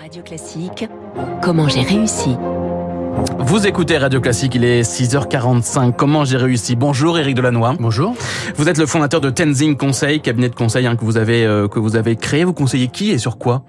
Radio Classique, comment j'ai réussi vous écoutez Radio Classique, il est 6h45. Comment j'ai réussi Bonjour Éric Delannoy. Bonjour. Vous êtes le fondateur de Tenzing Conseil, cabinet de conseil hein, que vous avez euh, que vous avez créé. Vous conseillez qui et sur quoi?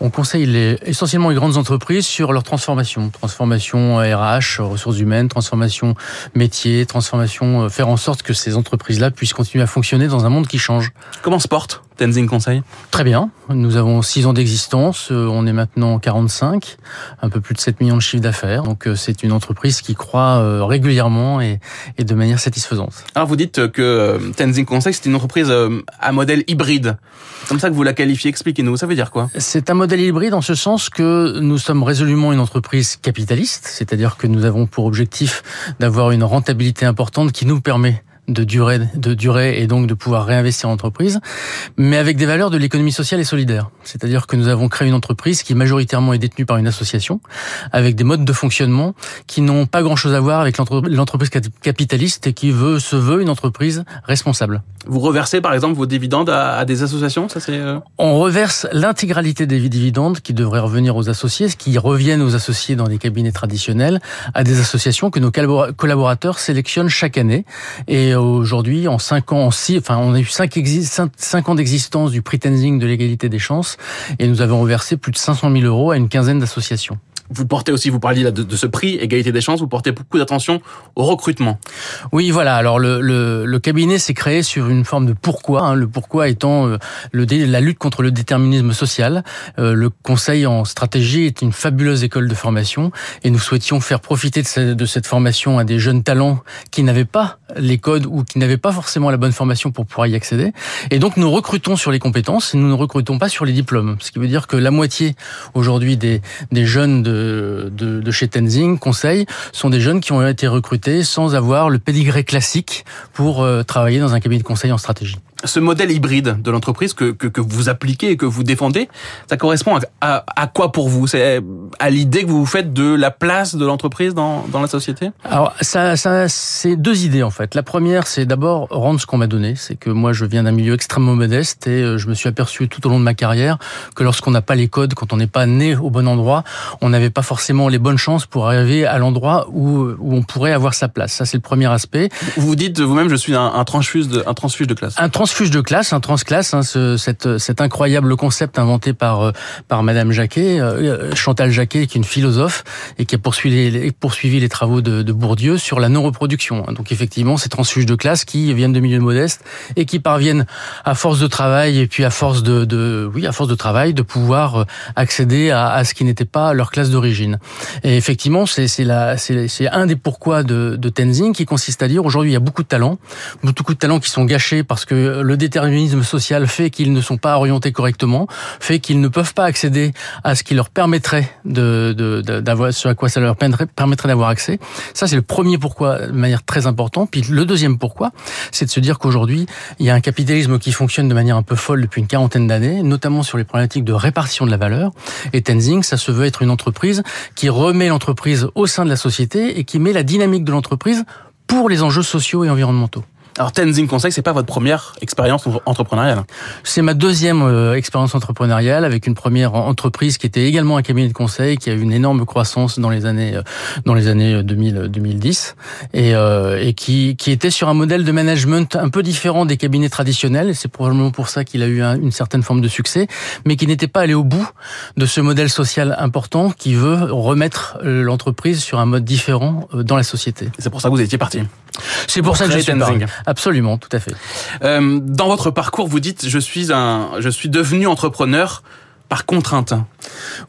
On conseille les, essentiellement les grandes entreprises sur leur transformation. Transformation RH, ressources humaines, transformation métier, transformation, euh, faire en sorte que ces entreprises-là puissent continuer à fonctionner dans un monde qui change. Comment se porte? Tenzing Conseil Très bien. Nous avons 6 ans d'existence. Euh, on est maintenant 45, un peu plus de 7 millions de chiffres d'affaires. Donc euh, c'est une entreprise qui croît régulièrement et, et de manière satisfaisante. Alors vous dites que Tenzing Conseil, c'est une entreprise à modèle hybride. Comme ça que vous la qualifiez. Expliquez-nous. Ça veut dire quoi? C'est un modèle hybride en ce sens que nous sommes résolument une entreprise capitaliste, c'est-à-dire que nous avons pour objectif d'avoir une rentabilité importante qui nous permet de durée, de durée et donc de pouvoir réinvestir en entreprise, mais avec des valeurs de l'économie sociale et solidaire. C'est-à-dire que nous avons créé une entreprise qui majoritairement est détenue par une association, avec des modes de fonctionnement qui n'ont pas grand-chose à voir avec l'entreprise capitaliste et qui veut se veut une entreprise responsable. Vous reversez par exemple vos dividendes à, des associations, ça c'est. Euh On reverse l'intégralité des dividendes qui devraient revenir aux associés, ce qui reviennent aux associés dans les cabinets traditionnels, à des associations que nos collaborateurs sélectionnent chaque année et aujourd'hui, en 5 ans, en six, enfin, on a eu 5, 5 ans d'existence du pretending de l'égalité des chances et nous avons reversé plus de 500 000 euros à une quinzaine d'associations vous portez aussi, vous parliez de, de ce prix, égalité des chances, vous portez beaucoup d'attention au recrutement. Oui, voilà. Alors le, le, le cabinet s'est créé sur une forme de pourquoi. Hein, le pourquoi étant euh, le, la lutte contre le déterminisme social. Euh, le Conseil en stratégie est une fabuleuse école de formation et nous souhaitions faire profiter de, de cette formation à des jeunes talents qui n'avaient pas les codes ou qui n'avaient pas forcément la bonne formation pour pouvoir y accéder. Et donc nous recrutons sur les compétences et nous ne recrutons pas sur les diplômes. Ce qui veut dire que la moitié aujourd'hui des, des jeunes de de, chez Tenzing, Conseil, sont des jeunes qui ont été recrutés sans avoir le pédigré classique pour euh, travailler dans un cabinet de conseil en stratégie ce modèle hybride de l'entreprise que, que, que, vous appliquez et que vous défendez, ça correspond à, à, quoi pour vous? C'est à l'idée que vous vous faites de la place de l'entreprise dans, dans la société? Alors, ça, ça c'est deux idées en fait. La première, c'est d'abord rendre ce qu'on m'a donné. C'est que moi, je viens d'un milieu extrêmement modeste et euh, je me suis aperçu tout au long de ma carrière que lorsqu'on n'a pas les codes, quand on n'est pas né au bon endroit, on n'avait pas forcément les bonnes chances pour arriver à l'endroit où, où on pourrait avoir sa place. Ça, c'est le premier aspect. Vous vous dites vous-même, je suis un, un transfuge de, un transfuge de classe. Un transfuge de classe, un transclasse, hein, ce, cette, cet incroyable concept inventé par euh, par Madame Jacquet, euh, Chantal Jacquet, qui est une philosophe et qui a poursuivi les, poursuivi les travaux de, de Bourdieu sur la non-reproduction. Donc effectivement, ces transfuges de classe qui viennent de milieux modestes et qui parviennent à force de travail et puis à force de, de oui, à force de travail, de pouvoir euh, accéder à, à ce qui n'était pas leur classe d'origine. Et effectivement, c'est c'est un des pourquoi de, de Tenzing qui consiste à dire aujourd'hui il y a beaucoup de talents, beaucoup de talents qui sont gâchés parce que le déterminisme social fait qu'ils ne sont pas orientés correctement, fait qu'ils ne peuvent pas accéder à ce qui leur permettrait de, d'avoir, ce à quoi ça leur permettrait d'avoir accès. Ça, c'est le premier pourquoi de manière très importante. Puis le deuxième pourquoi, c'est de se dire qu'aujourd'hui, il y a un capitalisme qui fonctionne de manière un peu folle depuis une quarantaine d'années, notamment sur les problématiques de répartition de la valeur. Et Tenzing, ça se veut être une entreprise qui remet l'entreprise au sein de la société et qui met la dynamique de l'entreprise pour les enjeux sociaux et environnementaux. Alors Tenzing Conseil, c'est pas votre première expérience entrepreneuriale C'est ma deuxième euh, expérience entrepreneuriale avec une première entreprise qui était également un cabinet de conseil qui a eu une énorme croissance dans les années euh, dans les années 2000 2010 et, euh, et qui qui était sur un modèle de management un peu différent des cabinets traditionnels. C'est probablement pour ça qu'il a eu une certaine forme de succès, mais qui n'était pas allé au bout de ce modèle social important qui veut remettre l'entreprise sur un mode différent dans la société. C'est pour ça que vous étiez parti. C'est pour, ça que je suis Tenzing. Absolument, tout à fait. Euh, dans votre parcours, vous dites je suis un, je suis devenu entrepreneur par contrainte.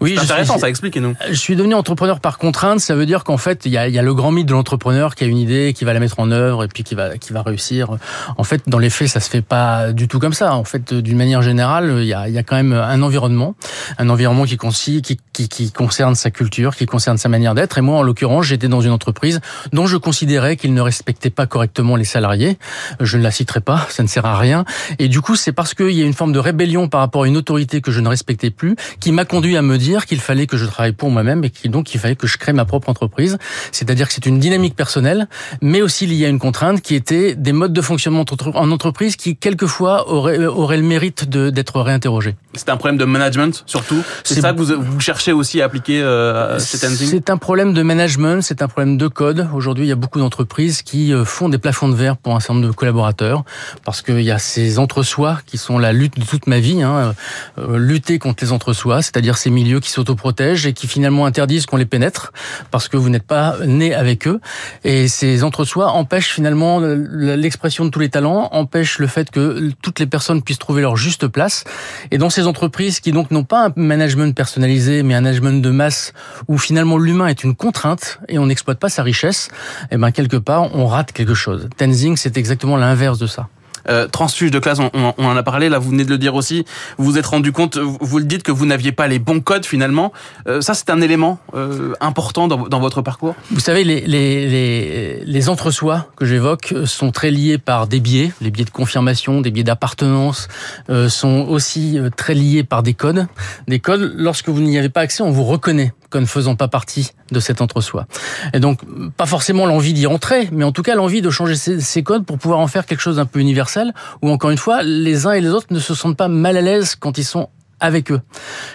Oui, c'est intéressant, ça explique-nous. Je suis devenu entrepreneur par contrainte, ça veut dire qu'en fait, il y a, y a, le grand mythe de l'entrepreneur qui a une idée, qui va la mettre en œuvre et puis qui va, qui va réussir. En fait, dans les faits, ça se fait pas du tout comme ça. En fait, d'une manière générale, il y a, y a quand même un environnement, un environnement qui, qui, qui, qui concerne sa culture, qui concerne sa manière d'être. Et moi, en l'occurrence, j'étais dans une entreprise dont je considérais qu'il ne respectait pas correctement les salariés. Je ne la citerai pas, ça ne sert à rien. Et du coup, c'est parce qu'il y a une forme de rébellion par rapport à une autorité que je ne respectais plus, qui m'a conduit à me dire qu'il fallait que je travaille pour moi-même et qu'il donc il fallait que je crée ma propre entreprise. C'est-à-dire que c'est une dynamique personnelle, mais aussi liée à une contrainte qui était des modes de fonctionnement en entreprise qui quelquefois auraient, auraient le mérite d'être réinterrogés. C'est un problème de management surtout? C'est ça que vous, vous, cherchez aussi à appliquer euh. C'est un problème de management, c'est un problème de code. Aujourd'hui, il y a beaucoup d'entreprises qui euh, font des plafonds de verre pour un certain nombre de collaborateurs parce qu'il y a ces entre-soi qui sont la lutte de toute ma vie. Hein, euh, lutter contre les entre-soi, c'est-à-dire ces milieux qui s'autoprotègent et qui finalement interdisent qu'on les pénètre parce que vous n'êtes pas né avec eux. Et ces entre-soi empêchent finalement l'expression de tous les talents, empêchent le fait que toutes les personnes puissent trouver leur juste place. Et dans ces entreprises qui donc n'ont pas un management personnalisé, mais un management de masse où finalement l'humain est une contrainte et on n'exploite pas sa richesse, eh ben quelque part on rate quelque chose. Tenzing, c'est exactement l'inverse de ça. Euh, transfuge de classe, on, on, en a parlé, là vous venez de le dire aussi, vous vous êtes rendu compte, vous le dites que vous n'aviez pas les bons codes finalement. Euh, ça c'est un élément euh, important dans, dans, votre parcours Vous savez, les, les, les, les entre-soi que j'évoque sont très liés par des biais, les biais de confirmation, des biais d'appartenance, euh, sont aussi euh, très liés par des codes. Des codes, lorsque vous n'y avez pas accès, on vous reconnaît comme ne faisant pas partie de cet entre-soi. Et donc, pas forcément l'envie d'y rentrer, mais en tout cas l'envie de changer ces, codes pour pouvoir en faire quelque chose d'un peu universel, où encore une fois, les uns et les autres ne se sentent pas mal à l'aise quand ils sont avec eux.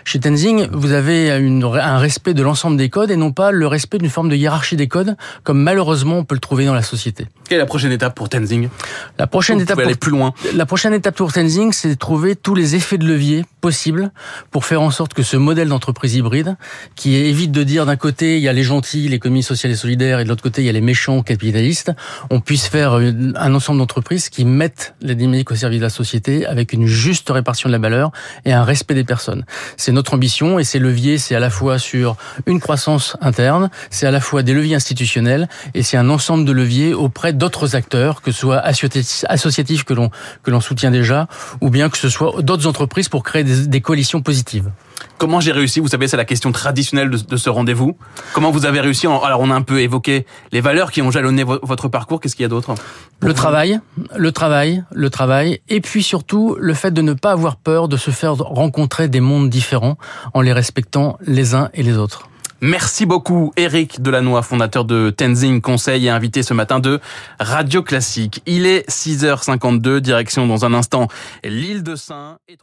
Chez Tenzing, vous avez une, un respect de l'ensemble des codes et non pas le respect d'une forme de hiérarchie des codes, comme malheureusement on peut le trouver dans la société. Quelle est la prochaine étape pour Tenzing? La prochaine étape pour, aller plus loin. La prochaine étape pour Tenzing, c'est de trouver tous les effets de levier possibles pour faire en sorte que ce modèle d'entreprise hybride, qui évite de dire d'un côté il y a les gentils, l'économie sociale et solidaire, et de l'autre côté il y a les méchants capitalistes, on puisse faire un ensemble d'entreprises qui mettent les dynamiques au service de la société avec une juste répartition de la valeur et un respect des personnes. C'est notre ambition et ces leviers, c'est à la fois sur une croissance interne, c'est à la fois des leviers institutionnels et c'est un ensemble de leviers auprès d'autres acteurs, que ce soit associatifs que l'on que l'on soutient déjà, ou bien que ce soit d'autres entreprises pour créer des, des coalitions positives. Comment j'ai réussi Vous savez, c'est la question traditionnelle de, de ce rendez-vous. Comment vous avez réussi Alors, on a un peu évoqué les valeurs qui ont jalonné votre parcours. Qu'est-ce qu'il y a d'autre? Le travail, le travail, le travail, et puis surtout le fait de ne pas avoir peur de se faire rencontrer des mondes différents en les respectant les uns et les autres. Merci beaucoup Eric Delannoy, fondateur de Tenzing Conseil et invité ce matin de Radio Classique. Il est 6h52, direction dans un instant l'île de Saint et